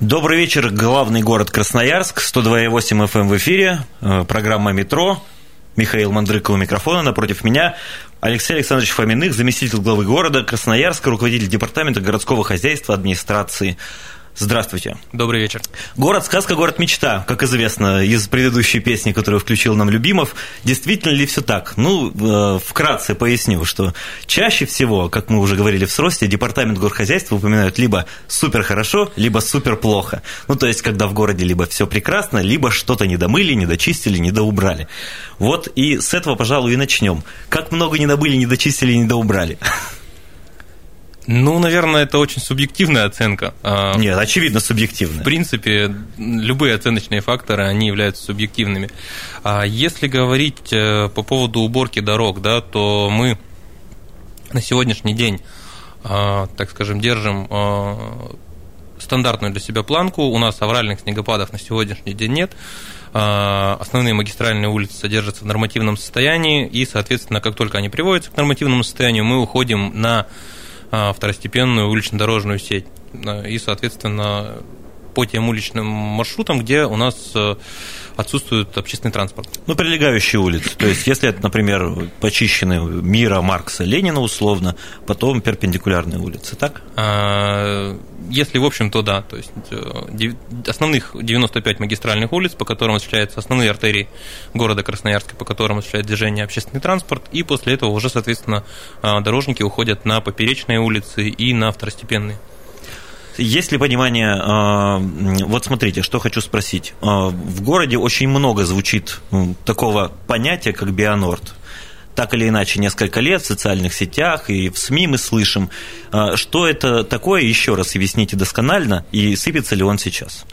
Добрый вечер, главный город Красноярск, 102,8 FM в эфире, э, программа «Метро». Михаил Мандрык у микрофона, напротив меня Алексей Александрович Фоминых, заместитель главы города Красноярска, руководитель департамента городского хозяйства администрации Здравствуйте. Добрый вечер. Город сказка, город мечта, как известно из предыдущей песни, которую включил нам Любимов. Действительно ли все так? Ну, э, вкратце поясню, что чаще всего, как мы уже говорили в сросте, департамент горхозяйства упоминают либо супер хорошо, либо супер плохо. Ну, то есть, когда в городе либо все прекрасно, либо что-то недомыли, недочистили, недоубрали. Вот и с этого, пожалуй, и начнем. Как много недобыли, недочистили, недоубрали? Ну, наверное, это очень субъективная оценка. А, Нет, очевидно субъективная. В принципе, любые оценочные факторы, они являются субъективными. А если говорить э, по поводу уборки дорог, да, то мы на сегодняшний день, а, так скажем, держим стандартную для себя планку. У нас авральных снегопадов на сегодняшний день нет. Основные магистральные улицы содержатся в нормативном состоянии, и, соответственно, как только они приводятся к нормативному состоянию, мы уходим на второстепенную улично-дорожную сеть. А, и, соответственно, по тем уличным маршрутам, где у нас э, отсутствует общественный транспорт. Ну, прилегающие улицы. То есть, если это, например, почищены Мира, Маркса, Ленина условно, потом перпендикулярные улицы, так? А, если, в общем, то да. То есть, э, основных 95 магистральных улиц, по которым осуществляются основные артерии города Красноярска, по которым осуществляет движение общественный транспорт, и после этого уже, соответственно, а, дорожники уходят на поперечные улицы и на второстепенные. Есть ли понимание, а, вот смотрите, что хочу спросить. А, в городе очень много звучит такого понятия, как бионорд. Так или иначе, несколько лет в социальных сетях и в СМИ мы слышим. А, что это такое, еще раз объясните досконально, и сыпется ли он сейчас?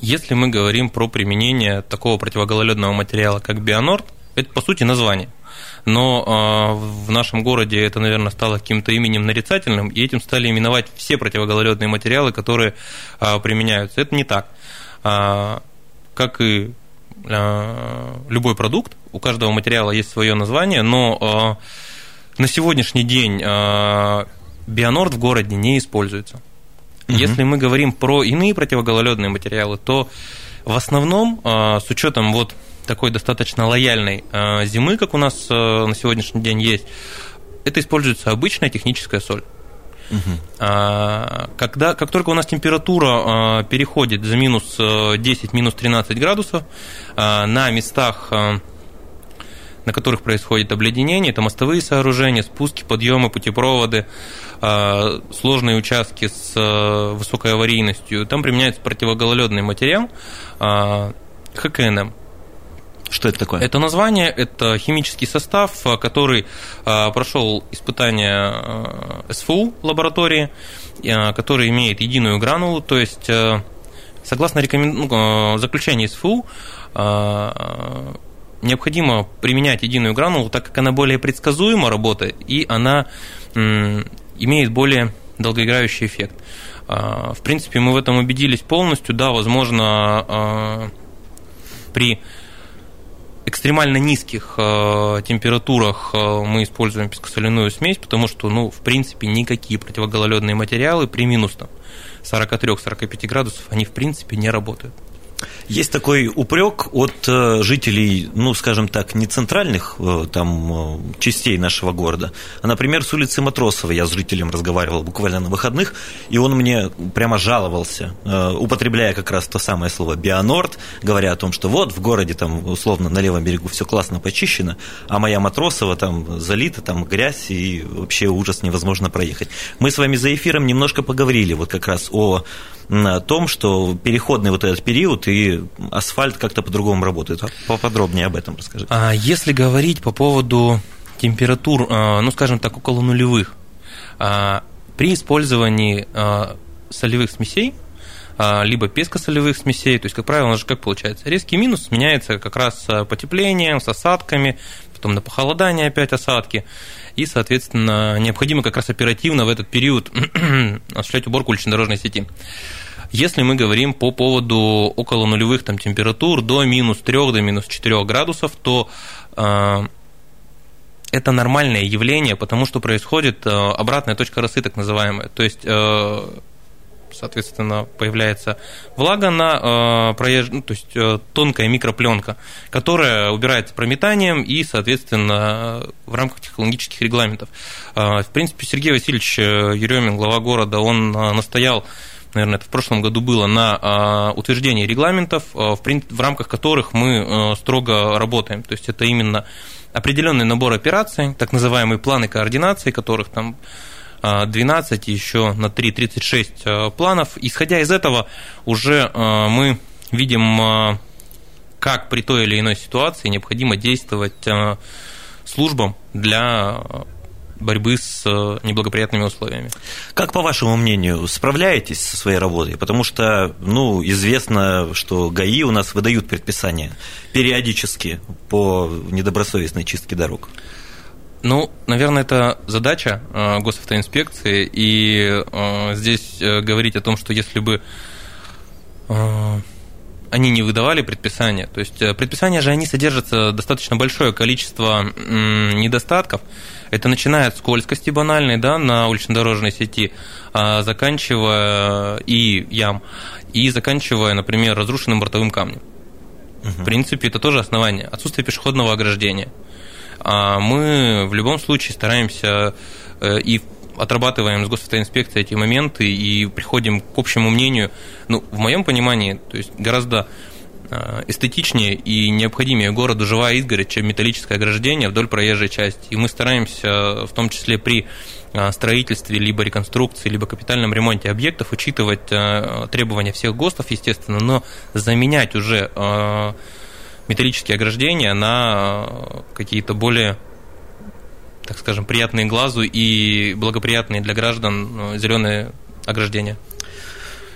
Если мы говорим про применение такого противогололедного материала, как бионорд, это, по сути, название – но а, в нашем городе это, наверное, стало каким-то именем нарицательным, и этим стали именовать все противогололедные материалы, которые а, применяются. Это не так. А, как и любой продукт, у каждого материала есть свое название, но на сегодняшний день бионорд в городе не используется. Угу. Если мы говорим про иные противогололедные материалы, то в основном, с учетом вот такой достаточно лояльной э, зимы, как у нас э, на сегодняшний день есть, это используется обычная техническая соль. Угу. Когда, как только у нас температура э, переходит за минус 10, минус 13 градусов, на местах, на которых происходит обледенение, это мостовые сооружения, спуски, подъемы, путепроводы, сложные участки с высокой аварийностью, там применяется противогололедный материал ХКНМ. Что это такое? Это название, это химический состав, который а, прошел испытание а, СФУ лаборатории, который имеет единую гранулу, то есть согласно рекомен... ну, заключению СФУ необходимо применять единую гранулу, так как она более предсказуемо работает и она имеет более долгоиграющий эффект. В принципе, мы в этом убедились полностью. Да, возможно, при экстремально низких э, температурах э, мы используем пескосоляную смесь, потому что, ну, в принципе, никакие противогололедные материалы при минус 43-45 градусов, они, в принципе, не работают. Есть такой упрек от э, жителей, ну, скажем так, не центральных э, там э, частей нашего города, а, например, с улицы Матросова. Я с жителем разговаривал буквально на выходных, и он мне прямо жаловался, употребляя как раз то самое слово «бионорд», говоря о том, что вот в городе там условно на левом берегу все классно почищено, а моя Матросова там залита, там грязь, и вообще ужас невозможно проехать. Мы с вами за эфиром немножко поговорили вот как раз о о том, что переходный вот этот период и асфальт как-то по-другому работает. А поподробнее об этом расскажите. А если говорить по поводу температур, а, ну, скажем так, около нулевых, а, при использовании солевых смесей либо пескосолевых смесей. То есть, как правило, у нас же как получается? Резкий минус сменяется как раз потеплением, с осадками, потом на похолодание опять осадки. И, соответственно, необходимо как раз оперативно в этот период осуществлять уборку улично-дорожной сети. Если мы говорим по поводу около нулевых там, температур до минус 3, до минус 4 градусов, то э, это нормальное явление, потому что происходит э, обратная точка росы, так называемая. То есть э, соответственно, появляется влага на э, проезж... ну, то есть э, тонкая микропленка, которая убирается прометанием и, соответственно, в рамках технологических регламентов. Э, в принципе, Сергей Васильевич Еремин, глава города, он настоял наверное, это в прошлом году было, на утверждение регламентов, в, в рамках которых мы строго работаем. То есть это именно определенный набор операций, так называемые планы координации, которых там 12, еще на 3 36 э, планов. Исходя из этого, уже мы видим, как при той или иной ситуации необходимо действовать службам для борьбы с неблагоприятными условиями. Как, по вашему мнению, справляетесь со своей работой? Потому что, ну, известно, что ГАИ у нас выдают предписания периодически по недобросовестной чистке дорог. Ну, наверное, это задача э, госавтоинспекции, и э, здесь э, говорить о том, что если бы они не выдавали предписания. То есть предписания же они содержатся достаточно большое количество недостатков. Это начиная от скользкости банальной да, на улично-дорожной сети, а заканчивая и ям, и заканчивая, например, разрушенным бортовым камнем. Угу. В принципе, это тоже основание. Отсутствие пешеходного ограждения – а мы в любом случае стараемся э, и отрабатываем с госавтоинспекцией эти моменты и приходим к общему мнению, ну, в моем понимании, то есть гораздо э, эстетичнее и необходимее городу живая изгородь, чем металлическое ограждение вдоль проезжей части. И мы стараемся, в том числе при э, строительстве, либо реконструкции, либо капитальном ремонте объектов, учитывать требования всех ГОСТов, естественно, но заменять уже металлические ограждения на какие-то более так скажем, приятные глазу и благоприятные для граждан э, зеленые ограждения.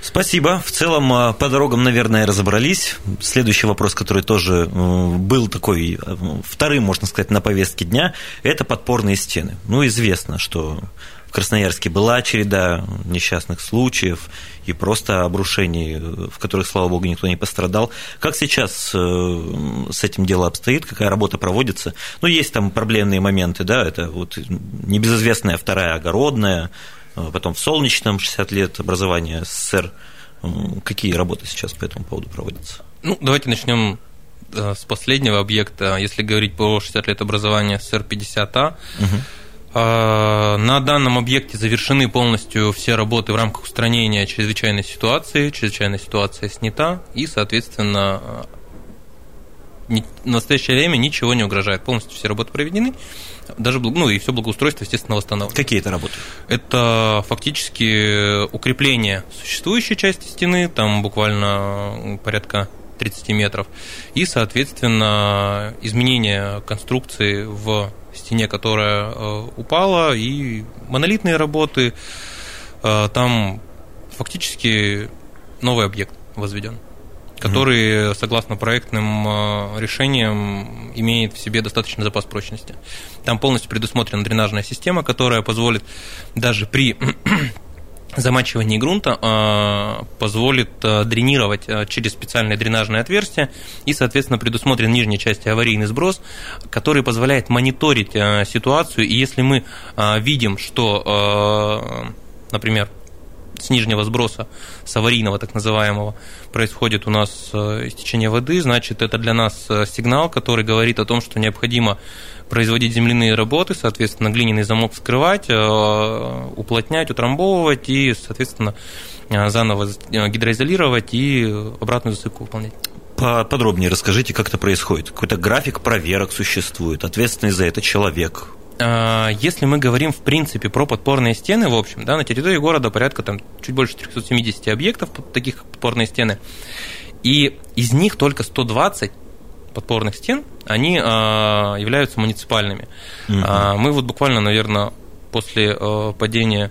Спасибо. В целом э, по дорогам, наверное, разобрались. Следующий вопрос, который тоже был такой вторым, можно сказать, на повестке дня, это подпорные стены. Ну, известно, что в Красноярске была череда несчастных случаев и просто обрушений, в которых, слава богу, никто не пострадал. Как сейчас э, с этим дело обстоит, какая работа проводится? Ну, есть там проблемные моменты, да, это вот небезызвестная вторая огородная, э, потом в Солнечном 60 лет образования СССР. Какие работы сейчас по этому поводу проводятся? Ну, давайте начнем э, с последнего объекта. Если говорить по 60 лет образования СССР 50А, угу. А, на данном объекте завершены полностью все работы в рамках устранения чрезвычайной ситуации. Чрезвычайная ситуация снята, и, соответственно, в настоящее время ничего не угрожает. Полностью все работы проведены, даже ну и все благоустройство, естественно, восстановлено. Какие это работы? Это фактически укрепление существующей части стены, там буквально порядка 30 метров, и, соответственно, изменение конструкции в стене, которая э, упала, и монолитные работы. Э, там фактически новый объект возведен, который, согласно проектным э, решениям, имеет в себе достаточный запас прочности. Там полностью предусмотрена дренажная система, которая позволит даже при замачивание грунта э, позволит э, дренировать э, через специальное дренажное отверстие и, соответственно, предусмотрен нижней части аварийный сброс, который позволяет мониторить ситуацию. И если мы видим, что, например, с нижнего сброса, с аварийного так называемого, происходит у нас истечение воды, значит, это для нас сигнал, который говорит о том, что необходимо производить земляные работы, соответственно, глиняный замок вскрывать, э, уплотнять, утрамбовывать и, соответственно, э, заново э, гидроизолировать и обратную засыпку выполнять. Подробнее расскажите, как это происходит. Какой-то график проверок существует, ответственный за это человек. Если мы говорим, в принципе, про подпорные стены, в общем, да, на территории города порядка там, чуть больше 370 объектов, таких подпорные стены, и из них только 120 подпорных стен, они а, являются муниципальными. Угу. Мы вот буквально, наверное, после а, падения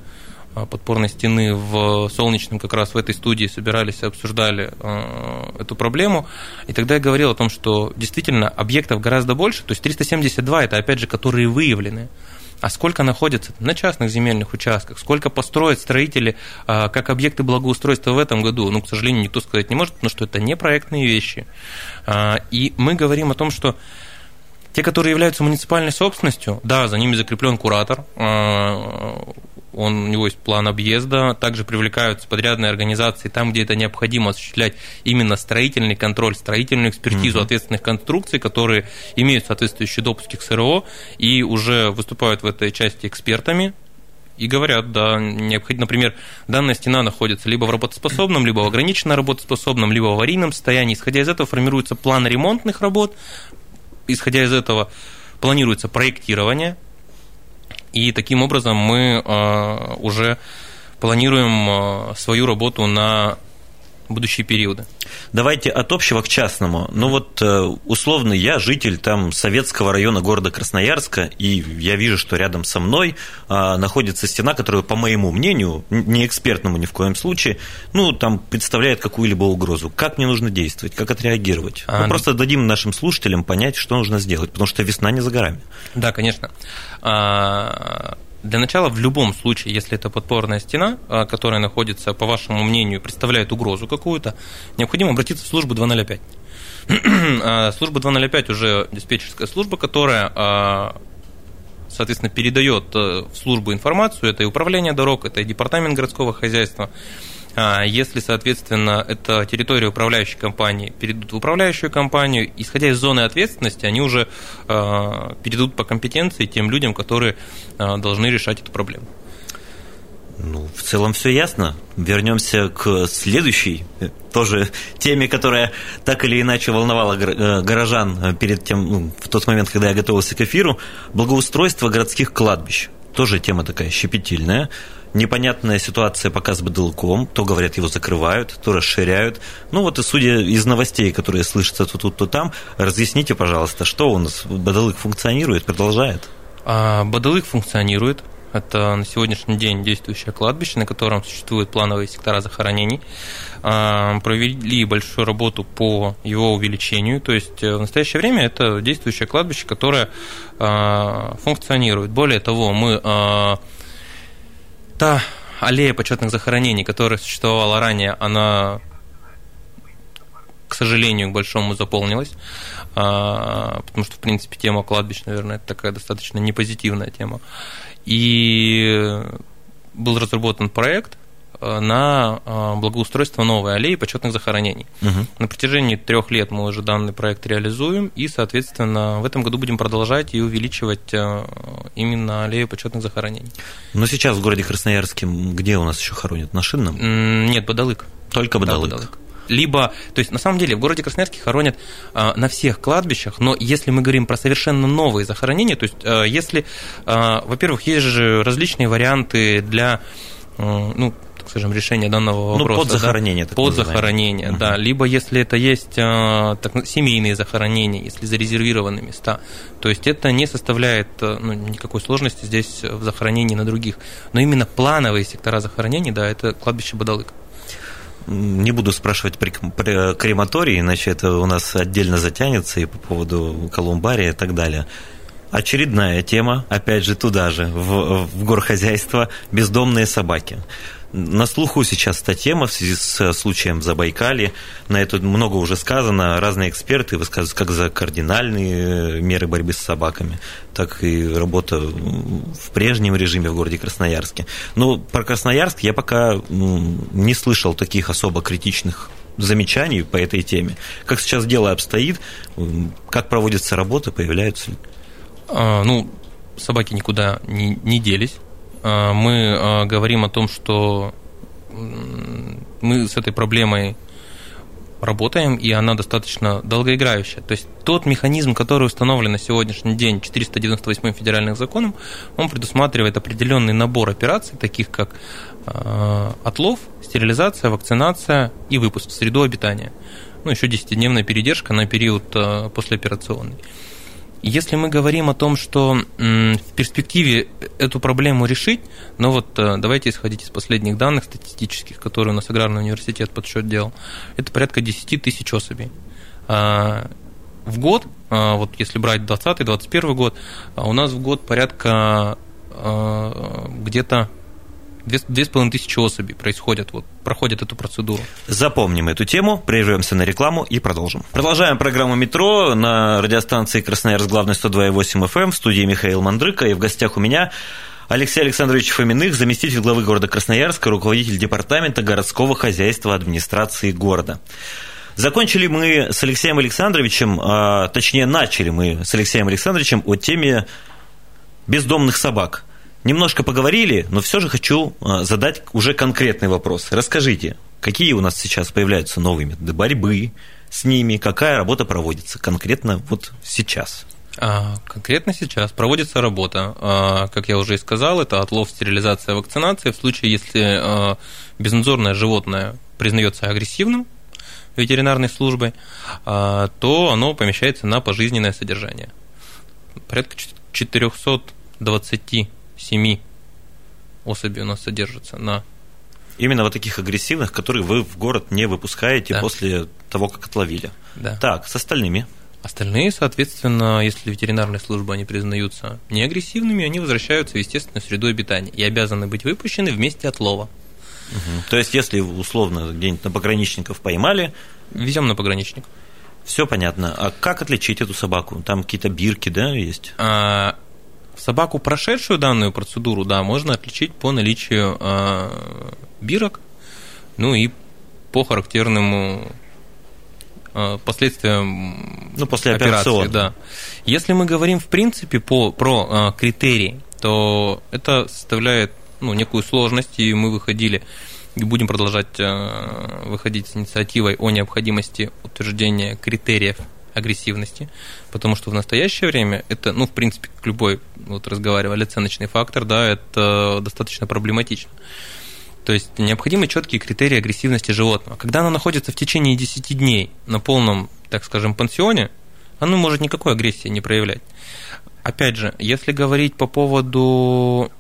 подпорной стены в Солнечном, как раз в этой студии собирались и обсуждали эту проблему. И тогда я говорил о том, что действительно объектов гораздо больше, то есть 372 это опять же, которые выявлены а сколько находится на частных земельных участках, сколько построят строители а, как объекты благоустройства в этом году, ну, к сожалению, никто сказать не может, потому что это не проектные вещи. А, и мы говорим о том, что те, которые являются муниципальной собственностью, да, за ними закреплен куратор, а, он, у него есть план объезда, также привлекаются подрядные организации там, где это необходимо осуществлять именно строительный контроль, строительную экспертизу mm-hmm. ответственных конструкций, которые имеют соответствующие допуски к СРО и уже выступают в этой части экспертами, и говорят, да, необходимо, например, данная стена находится либо в работоспособном, либо в ограниченно работоспособном, либо в аварийном состоянии. Исходя из этого формируется план ремонтных работ, исходя из этого планируется проектирование, и таким образом мы э, уже планируем э, свою работу на будущие периоды. Давайте от общего к частному. Ну вот, э, условно, я житель там советского района города Красноярска, и я вижу, что рядом со мной а, находится стена, которая, по моему мнению, не экспертному ни в коем случае, ну, там представляет какую-либо угрозу. Как мне нужно действовать, как отреагировать? А, Мы ну... просто дадим нашим слушателям понять, что нужно сделать, потому что весна не за горами. Да, конечно. А для начала, в любом случае, если это подпорная стена, а, которая находится, по вашему мнению, представляет угрозу какую-то, необходимо обратиться в службу 205. А, служба 205 уже диспетчерская служба, которая а, соответственно, передает э, в службу информацию, это и управление дорог, это и департамент городского хозяйства, если, соответственно, это территория управляющей компании, перейдут в управляющую компанию, исходя из зоны ответственности, они уже а, перейдут по компетенции тем людям, которые а, должны решать эту проблему. Ну, в целом все ясно. Вернемся к следующей, э, тоже теме, которая так или иначе волновала э, горожан перед тем, ну, в тот момент, когда я готовился к эфиру. Благоустройство городских кладбищ. Тоже тема такая щепетильная непонятная ситуация пока с БДЛКом. То, говорят, его закрывают, то расширяют. Ну вот и судя из новостей, которые слышатся то тут, то там, разъясните, пожалуйста, что у нас БДЛК функционирует, продолжает? А, БДЛК функционирует. Это на сегодняшний день действующее кладбище, на котором существуют плановые сектора захоронений. А, провели большую работу по его увеличению. То есть э, в настоящее время это действующее кладбище, которое а, функционирует. Более того, мы та аллея почетных захоронений, которая существовала ранее, она, к сожалению, к большому заполнилась, а, потому что, в принципе, тема кладбищ, наверное, это такая достаточно непозитивная тема. И был разработан проект, на э, благоустройство новой аллеи почетных захоронений. Угу. На протяжении трех лет мы уже данный проект реализуем, и, соответственно, в этом году будем продолжать и увеличивать э, именно аллею почетных захоронений. Но сейчас в городе Красноярске где у нас еще хоронят? На Шинном? Нет, Бадалык. Только Бадалык. Да, Бадалык либо, то есть на самом деле в городе Красноярске хоронят э, на всех кладбищах, но если мы говорим про совершенно новые захоронения, то есть э, если, э, во-первых, есть же различные варианты для, ну, скажем, решение данного ну, вопроса. Ну, под захоронение. Да, под захоронение, угу. да. Либо если это есть а, так, семейные захоронения, если зарезервированы места. То есть это не составляет а, ну, никакой сложности здесь в захоронении на других. Но именно плановые сектора захоронений, да, это кладбище Бадалык. Не буду спрашивать при, при крематории, иначе это у нас отдельно затянется и по поводу колумбария и так далее. Очередная тема, опять же, туда же, в, в горхозяйство, бездомные собаки. На слуху сейчас эта тема в связи с случаем в Забайкале. На это много уже сказано. Разные эксперты высказывают как за кардинальные меры борьбы с собаками, так и работа в прежнем режиме в городе Красноярске. Но про Красноярск я пока не слышал таких особо критичных замечаний по этой теме. Как сейчас дело обстоит, как проводится работа, появляются ли? А, ну, собаки никуда не, не делись. А, мы а, говорим о том, что мы с этой проблемой работаем, и она достаточно долгоиграющая. То есть тот механизм, который установлен на сегодняшний день 498 федеральным законом, он предусматривает определенный набор операций, таких как э, отлов, стерилизация, вакцинация и выпуск в среду обитания. Ну, еще 10-дневная передержка на период послеоперационный. Если мы говорим о том, что в перспективе эту проблему решить, ну вот э, давайте исходить из последних данных статистических, которые у нас Аграрный университет подсчет делал, это порядка 10 тысяч особей. А, в год, а, вот если брать 20-21 год, а у нас в год порядка где-то две с половиной тысячи особей происходят, вот, проходят эту процедуру. Запомним эту тему, прервемся на рекламу и продолжим. Продолжаем программу «Метро» на радиостанции «Красноярск», главный 102,8 FM, в студии Михаил Мандрыка, и в гостях у меня Алексей Александрович Фоминых, заместитель главы города Красноярска, руководитель департамента городского хозяйства администрации города. Закончили мы с Алексеем Александровичем, а, точнее, начали мы с Алексеем Александровичем о теме бездомных собак. Немножко поговорили, но все же хочу а, задать уже конкретный вопрос. Расскажите, какие у нас сейчас появляются новые методы борьбы с ними, какая работа проводится конкретно вот сейчас? А, конкретно сейчас проводится работа. А, как я уже и сказал, это отлов, стерилизация, вакцинация. В случае, если безнадзорное животное признается агрессивным ветеринарной службой, то оно помещается на пожизненное содержание. Порядка 420 семи особей у нас содержится на Именно вот таких агрессивных, которые вы в город не выпускаете да. после того, как отловили. Да. Так, с остальными. Остальные, соответственно, если ветеринарные службы они признаются неагрессивными, они возвращаются в естественную среду обитания и обязаны быть выпущены вместе отлова. Угу. То есть, если условно где-нибудь на пограничников поймали... Везем на пограничник. Все понятно. А как отличить эту собаку? Там какие-то бирки, да, есть? А, Собаку, прошедшую данную процедуру, да, можно отличить по наличию э, бирок, ну и по характерному э, последствиям ну, после операции. Да. Если мы говорим в принципе по, про э, критерии, то это составляет ну, некую сложность, и мы выходили и будем продолжать э, выходить с инициативой о необходимости утверждения критериев агрессивности, потому что в настоящее время это, ну, в принципе, как любой, вот разговаривали, оценочный фактор, да, это достаточно проблематично. То есть необходимы четкие критерии агрессивности животного. Когда оно находится в течение 10 дней на полном, так скажем, пансионе, оно может никакой агрессии не проявлять. Опять же, если говорить по поводу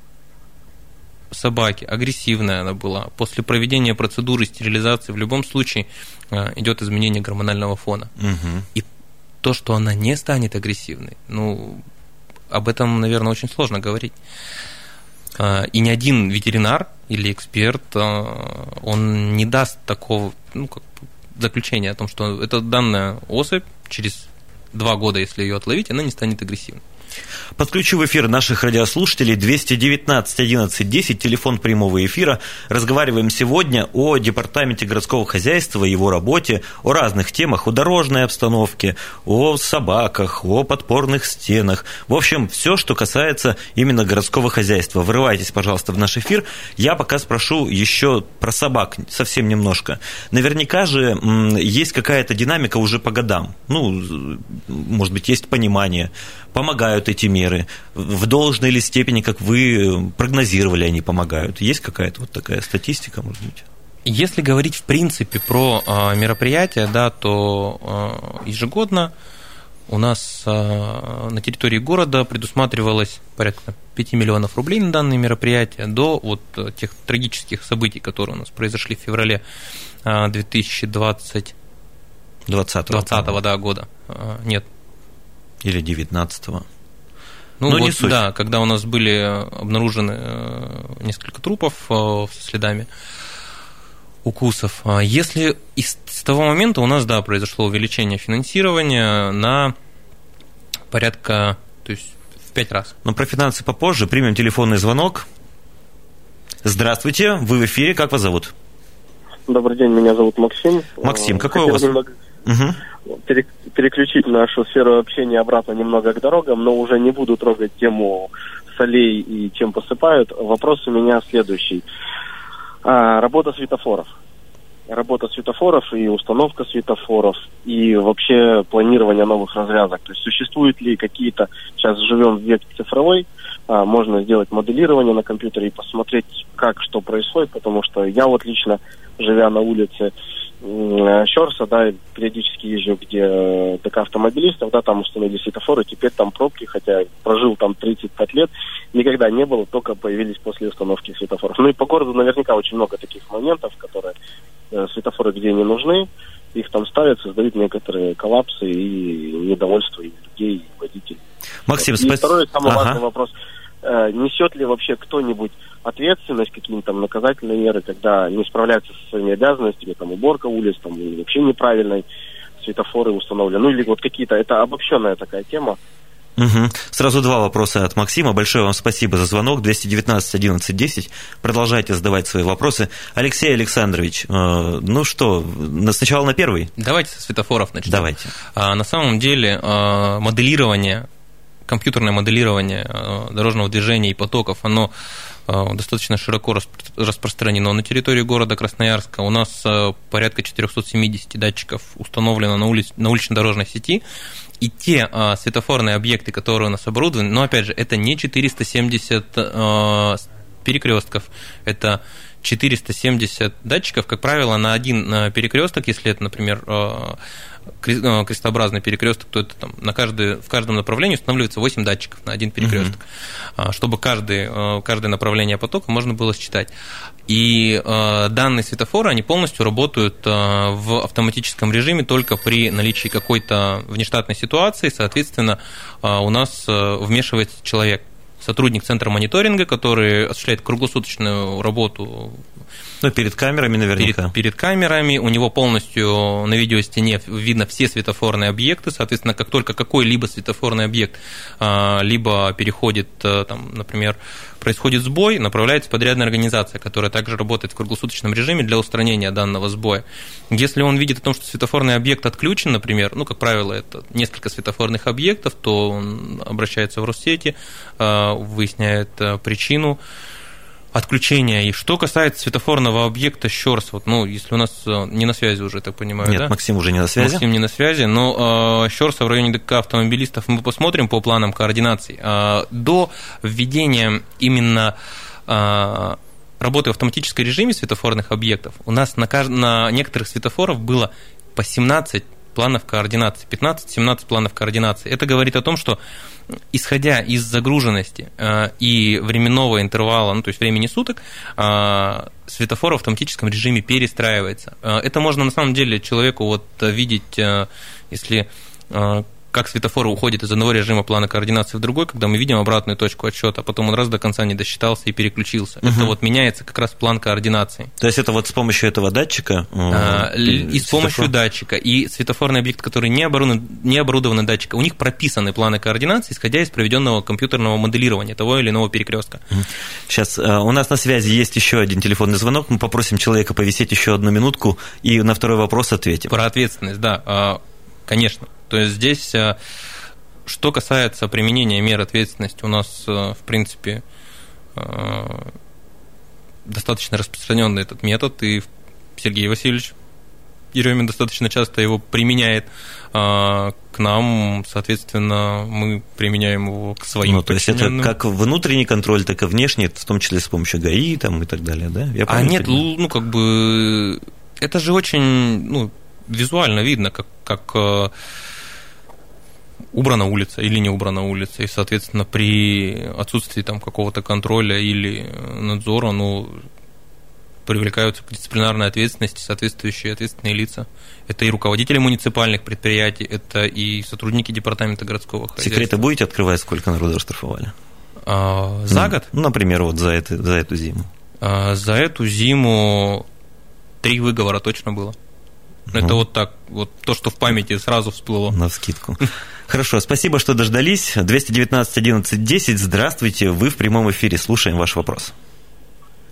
собаки, агрессивная она была, после проведения процедуры стерилизации в любом случае э, идет изменение гормонального фона. Угу. И то, что она не станет агрессивной, ну, об этом, наверное, очень сложно говорить. А, и ни один ветеринар или эксперт, а, он не даст такого ну, как заключения о том, что эта данная особь через два года, если ее отловить, она не станет агрессивной. Подключу в эфир наших радиослушателей 219 11 10, телефон прямого эфира. Разговариваем сегодня о Департаменте городского хозяйства, его работе, о разных темах, о дорожной обстановке, о собаках, о подпорных стенах. В общем, все, что касается именно городского хозяйства. Врывайтесь, пожалуйста, в наш эфир. Я пока спрошу еще про собак совсем немножко. Наверняка же есть какая-то динамика уже по годам. Ну, может быть, есть понимание помогают эти меры? В должной ли степени, как вы прогнозировали, они помогают? Есть какая-то вот такая статистика, может быть? Если говорить в принципе про э, мероприятия, да, то э, ежегодно у нас э, на территории города предусматривалось порядка 5 миллионов рублей на данные мероприятия до вот тех трагических событий, которые у нас произошли в феврале 2020 20 20 да, года. Нет, или 19-го. Ну, Но вот, не суть. Да, когда у нас были обнаружены э, несколько трупов э, со следами укусов. А если с того момента у нас, да, произошло увеличение финансирования на порядка, то есть в пять раз. Но про финансы попозже. Примем телефонный звонок. Здравствуйте, вы в эфире, как вас зовут? Добрый день, меня зовут Максим. Максим, какой Хотел у вас? Немного... Угу переключить нашу сферу общения обратно немного к дорогам, но уже не буду трогать тему солей и чем посыпают. Вопрос у меня следующий. А, работа светофоров. Работа светофоров и установка светофоров, и вообще планирование новых развязок. То есть существуют ли какие-то, сейчас живем в век цифровой, а, можно сделать моделирование на компьютере и посмотреть, как что происходит, потому что я вот лично, живя на улице Щорса, да, периодически езжу, где э, ДК автомобилистов, да, там установили светофоры, теперь там пробки, хотя прожил там 35 лет, никогда не было, только появились после установки светофоров. Ну и по городу наверняка очень много таких моментов, которые э, светофоры где не нужны, их там ставят, создают некоторые коллапсы и недовольство и людей, и водителей. Максим, и спасибо. второй самый ага. важный вопрос. Э, несет ли вообще кто-нибудь ответственность, какие-то там наказательные меры, когда не справляются со своими обязанностями, там уборка улиц, там или вообще неправильной светофоры установлены, ну или вот какие-то, это обобщенная такая тема. Угу. Сразу два вопроса от Максима. Большое вам спасибо за звонок. 219 11 10. Продолжайте задавать свои вопросы. Алексей Александрович, э, ну что, сначала на первый? Давайте со светофоров начнем. Давайте. А, на самом деле а, моделирование, компьютерное моделирование а, дорожного движения и потоков, оно достаточно широко распространено на территории города Красноярска. У нас а, порядка 470 датчиков установлено на, улиц, на улично-дорожной сети. И те а, светофорные объекты, которые у нас оборудованы, но опять же, это не 470 а, перекрестков, это 470 датчиков, как правило, на один перекресток, если это, например, Э, крестообразный перекресток, то это там на каждый, в каждом направлении устанавливается 8 датчиков на один перекресток, угу. чтобы каждый, э, каждое направление потока можно было считать. И э, данные светофоры, они полностью работают э, в автоматическом режиме только при наличии какой-то внештатной ситуации, соответственно, э, у нас э, вмешивается человек сотрудник центра мониторинга, который осуществляет круглосуточную работу ну, перед камерами наверняка. Перед, перед камерами. У него полностью на видеостене видно все светофорные объекты. Соответственно, как только какой-либо светофорный объект а, либо переходит, а, там, например, происходит сбой, направляется подрядная организация, которая также работает в круглосуточном режиме для устранения данного сбоя. Если он видит о том, что светофорный объект отключен, например, ну, как правило, это несколько светофорных объектов, то он обращается в Россети, а, выясняет причину, отключения. И что касается светофорного объекта Щорс, вот, ну, если у нас э, не на связи уже, так понимаю, Нет, да? Максим уже не на связи. Максим не на связи, но э, Щорса в районе ДК автомобилистов мы посмотрим по планам координации. Э, до введения именно э, работы в автоматическом режиме светофорных объектов у нас на, кажд... на некоторых светофоров было по 17 планов координации, 15-17 планов координации. Это говорит о том, что исходя из загруженности э, и временного интервала, ну, то есть времени суток, э, светофор в автоматическом режиме перестраивается. Э, это можно на самом деле человеку вот видеть, если как светофор уходит из одного режима плана координации в другой, когда мы видим обратную точку отсчета, а потом он раз до конца не досчитался и переключился. Угу. Это вот меняется как раз план координации. То есть это вот с помощью этого датчика? А, и с помощью датчика. И светофорный объект, который не оборудован, не оборудован датчиком, у них прописаны планы координации, исходя из проведенного компьютерного моделирования того или иного перекрестка. Сейчас э, у нас на связи есть еще один телефонный звонок. Мы попросим человека повисеть еще одну минутку и на второй вопрос ответим. Про ответственность, да, а, конечно. То есть здесь, э, что касается применения мер ответственности, у нас, э, в принципе, э, достаточно распространенный этот метод, и Сергей Васильевич Еремин достаточно часто его применяет а, к нам, соответственно, мы применяем его к своим ну, то есть это как внутренний контроль, так и внешний, в том числе с помощью ГАИ там, и так далее, да? Я а нет, ну как бы это же очень ну, визуально видно, как, как убрана улица или не убрана улица, и, соответственно, при отсутствии там какого-то контроля или надзора, ну, привлекаются к дисциплинарной ответственности соответствующие ответственные лица. Это и руководители муниципальных предприятий, это и сотрудники департамента городского хозяйства. Секреты будете открывать, сколько народу оштрафовали? А, за ну, год? Ну, например, вот за, это, за эту зиму. А, за эту зиму три выговора точно было. Ну. Это вот так, вот то, что в памяти сразу всплыло. На вскидку. Хорошо, спасибо, что дождались. 219 11 10, здравствуйте, вы в прямом эфире, слушаем ваш вопрос.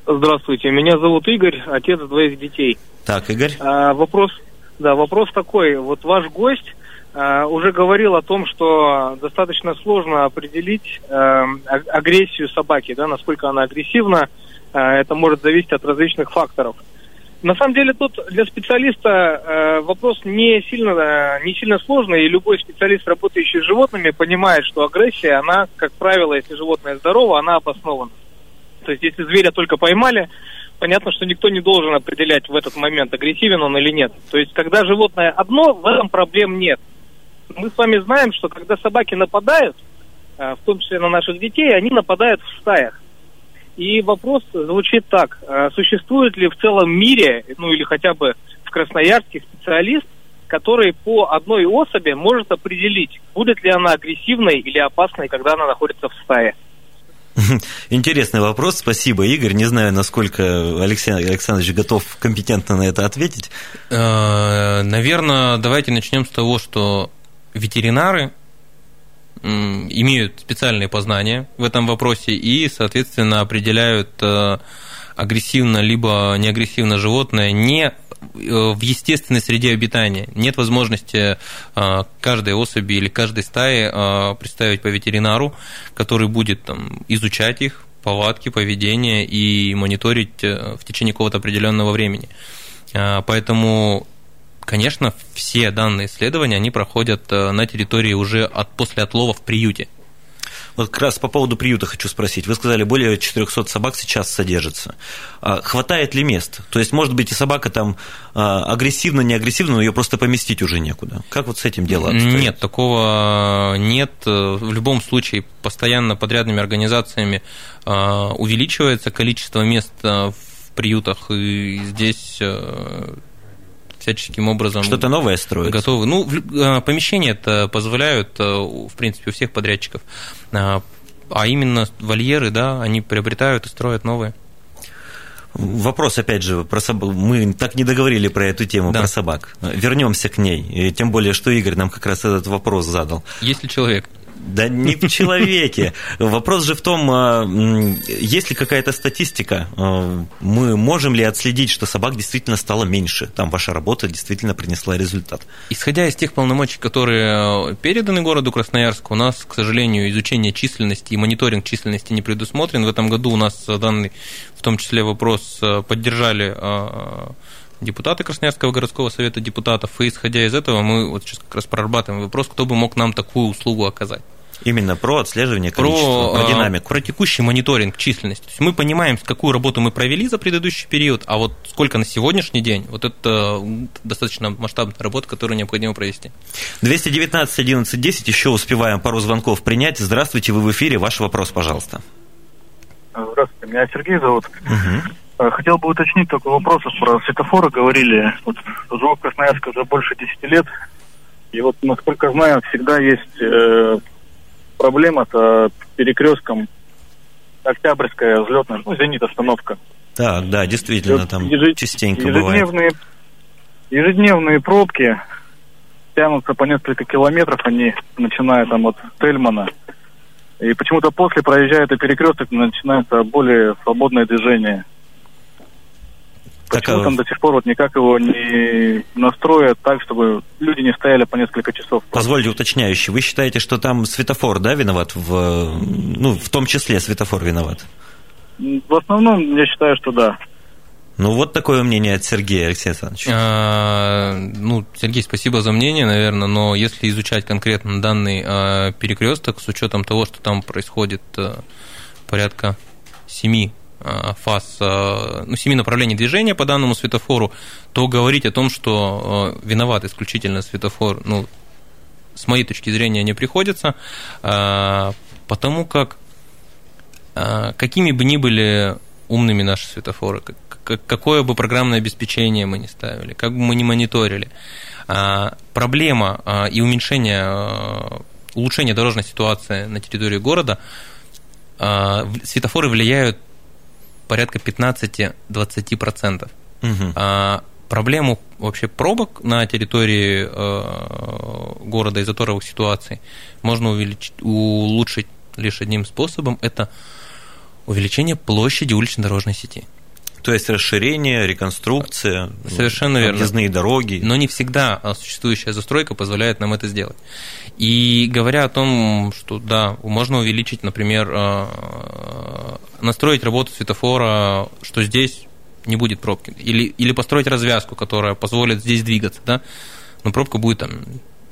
Здравствуйте, меня зовут Игорь, отец двоих детей. Так, Игорь. А, вопрос, да, вопрос такой. Вот ваш гость а, уже говорил о том, что достаточно сложно определить а, агрессию собаки, да, насколько она агрессивна. А, это может зависеть от различных факторов. На самом деле тут для специалиста э, вопрос не сильно, не сильно сложный, и любой специалист, работающий с животными, понимает, что агрессия, она, как правило, если животное здорово, она обоснована. То есть если зверя только поймали, понятно, что никто не должен определять в этот момент, агрессивен он или нет. То есть когда животное одно, в этом проблем нет. Мы с вами знаем, что когда собаки нападают, э, в том числе на наших детей, они нападают в стаях. И вопрос звучит так. А существует ли в целом мире, ну или хотя бы в Красноярске специалист, который по одной особи может определить, будет ли она агрессивной или опасной, когда она находится в стае? Интересный вопрос, спасибо, Игорь. Не знаю, насколько Алексей Александрович готов компетентно на это ответить. Э, Наверное, давайте начнем с того, что ветеринары имеют специальные познания в этом вопросе и, соответственно, определяют э, агрессивно либо неагрессивно животное не э, в естественной среде обитания. Нет возможности э, каждой особи или каждой стаи представить по ветеринару, который будет там, изучать их, повадки, поведение и мониторить в течение какого-то определенного времени. Поэтому Конечно, все данные исследования, они проходят э, на территории уже от, после отлова в приюте. Вот как раз по поводу приюта хочу спросить. Вы сказали, более 400 собак сейчас содержится. А хватает ли мест? То есть, может быть, и собака там а, агрессивно, не агрессивно, но ее просто поместить уже некуда. Как вот с этим дело обстоит? Нет, такого нет. В любом случае, постоянно подрядными организациями увеличивается количество мест в приютах, и здесь всяческим образом... Что-то новое строить. Готовы. Ну, а, помещения это позволяют, а, в принципе, у всех подрядчиков. А, а именно вольеры, да, они приобретают и строят новые. Вопрос, опять же, про собак. Мы так не договорили про эту тему, да. про собак. Вернемся к ней. И тем более, что Игорь нам как раз этот вопрос задал. Есть ли человек? Да не в человеке. Вопрос же в том, а, есть ли какая-то статистика, а, мы можем ли отследить, что собак действительно стало меньше, там ваша работа действительно принесла результат. Исходя из тех полномочий, которые э, переданы городу Красноярску, у нас, к сожалению, изучение численности и мониторинг численности не предусмотрен. В этом году у нас данный, в том числе вопрос, поддержали депутаты Красноярского городского совета депутатов, и исходя из этого мы вот сейчас как раз прорабатываем вопрос, кто бы мог нам такую услугу оказать. Именно про отслеживание количества, про, про динамику. Про текущий мониторинг численности. То есть мы понимаем, какую работу мы провели за предыдущий период, а вот сколько на сегодняшний день, вот это достаточно масштабная работа, которую необходимо провести. 219 11 10, еще успеваем пару звонков принять. Здравствуйте, вы в эфире, ваш вопрос, пожалуйста. Здравствуйте, меня Сергей зовут. Угу. Хотел бы уточнить такой вопрос. Про светофоры говорили. Вот живу в Красноярске уже больше 10 лет. И вот, насколько знаю, всегда есть э, проблема с перекрестком Октябрьская взлетная, ну, зенит остановка. Так, да, действительно, вот там ежед... частенько ежедневные, бывает. Ежедневные пробки тянутся по несколько километров, они начиная там от Тельмана. И почему-то после проезжает и перекресток, начинается более свободное движение. Почему там до сих пор вот никак его не настроят так, чтобы люди не стояли по несколько часов? Позвольте уточняющий. Вы считаете, что там светофор, да, виноват? В, ну, в том числе светофор виноват? В основном, я считаю, что да. Ну, вот такое мнение от Сергея Алексея Александровича. А, ну, Сергей, спасибо за мнение, наверное, но если изучать конкретно данный а, перекресток с учетом того, что там происходит а, порядка семи фаз, э, ну, семи направлений движения по данному светофору, то говорить о том, что э, виноват исключительно светофор, ну, с моей точки зрения, не приходится, потому как какими бы ни были умными наши светофоры, какое бы программное обеспечение мы ни ставили, как бы мы ни мониторили, проблема и уменьшение, улучшение дорожной ситуации на территории города, светофоры влияют порядка 15-20%. Угу. А проблему вообще пробок на территории э, города из заторовых ситуаций можно увеличить, улучшить лишь одним способом – это увеличение площади улично-дорожной сети. То есть расширение, реконструкция, Совершенно верно. дороги. Но не всегда существующая застройка позволяет нам это сделать. И говоря о том, что да, можно увеличить, например, э, настроить работу светофора, что здесь не будет пробки. Или, или построить развязку, которая позволит здесь двигаться, да, но пробка будет там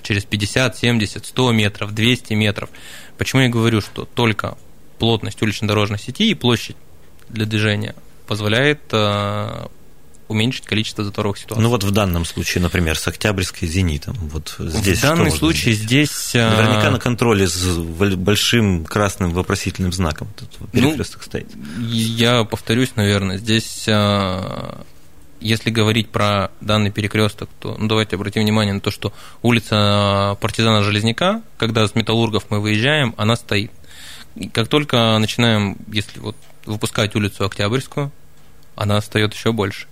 через 50, 70, 100 метров, 200 метров. Почему я говорю, что только плотность улично-дорожной сети и площадь для движения позволяет э, уменьшить количество заторовых ситуаций. Ну вот в данном случае, например, с Октябрьской «Зенитом». Вот здесь в данном случае сделать? здесь... Э, Наверняка на контроле с большим красным вопросительным знаком. Тут перекресток ну, стоит. Я повторюсь, наверное, здесь э, если говорить про данный перекресток, то ну, давайте обратим внимание на то, что улица партизана Железняка, когда с металлургов мы выезжаем, она стоит. И как только начинаем, если вот выпускать улицу Октябрьскую, она встает еще больше.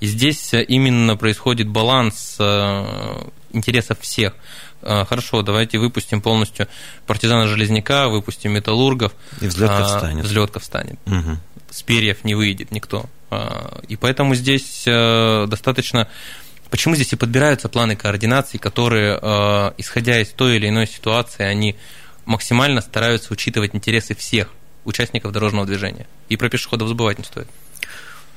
И здесь именно происходит баланс э, интересов всех. Э, хорошо, давайте выпустим полностью партизана Железняка, выпустим металлургов. И взлетка встанет. Взлетка встанет. Угу. С перьев не выйдет никто. Э, и поэтому здесь достаточно Почему здесь и подбираются планы координации, которые, исходя из той или иной ситуации, они максимально стараются учитывать интересы всех участников дорожного движения. И про пешеходов забывать не стоит.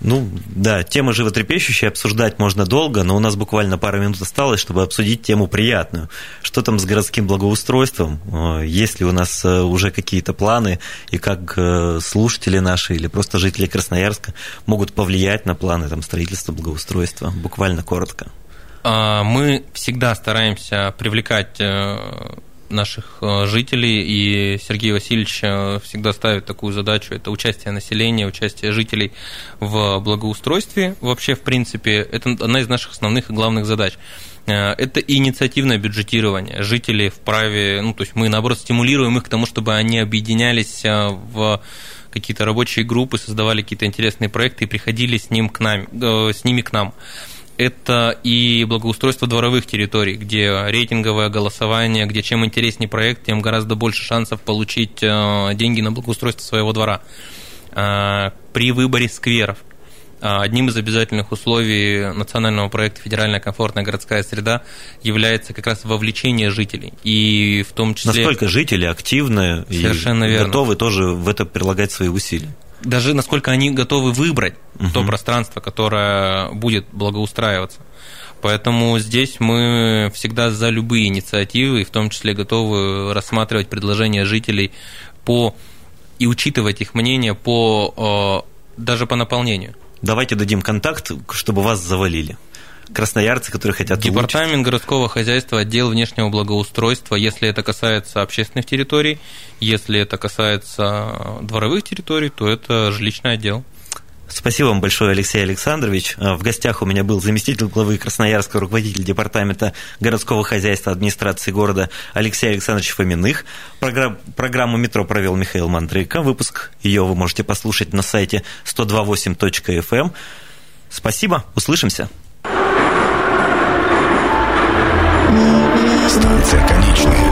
Ну, да, тема животрепещущая, обсуждать можно долго, но у нас буквально пара минут осталось, чтобы обсудить тему приятную. Что там с городским благоустройством? Э, есть ли у нас э, уже какие-то планы, и как э, слушатели наши или просто жители Красноярска могут повлиять на планы там, строительства благоустройства? Буквально коротко. А, мы всегда стараемся привлекать наших э, жителей, и Сергей Васильевич э, всегда ставит такую задачу, это участие населения, участие жителей в благоустройстве. Вообще, в принципе, это одна из наших основных и главных задач. Э, это инициативное бюджетирование. Жители вправе, ну, то есть мы, наоборот, стимулируем их к тому, чтобы они объединялись в какие-то рабочие группы, создавали какие-то интересные проекты и приходили с, ним к нам, с ними к нам это и благоустройство дворовых территорий, где рейтинговое голосование, где чем интереснее проект, тем гораздо больше шансов получить э, деньги на благоустройство своего двора. Э, при выборе скверов э, одним из обязательных условий национального проекта «Федеральная комфортная городская среда» является как раз вовлечение жителей. И в том числе... Насколько жители активны и верно. готовы тоже в это прилагать свои усилия? Даже насколько они готовы выбрать угу. то пространство, которое будет благоустраиваться. Поэтому здесь мы всегда за любые инициативы, и в том числе готовы рассматривать предложения жителей по и учитывать их мнение по даже по наполнению. Давайте дадим контакт, чтобы вас завалили красноярцы, которые хотят Департамент улучшить. городского хозяйства, отдел внешнего благоустройства, если это касается общественных территорий, если это касается дворовых территорий, то это жилищный отдел. Спасибо вам большое, Алексей Александрович. В гостях у меня был заместитель главы Красноярска, руководитель департамента городского хозяйства администрации города Алексей Александрович Фоминых. Программу «Метро» провел Михаил Мандрейко. Выпуск ее вы можете послушать на сайте 128.fm. Спасибо, услышимся. станция конечная.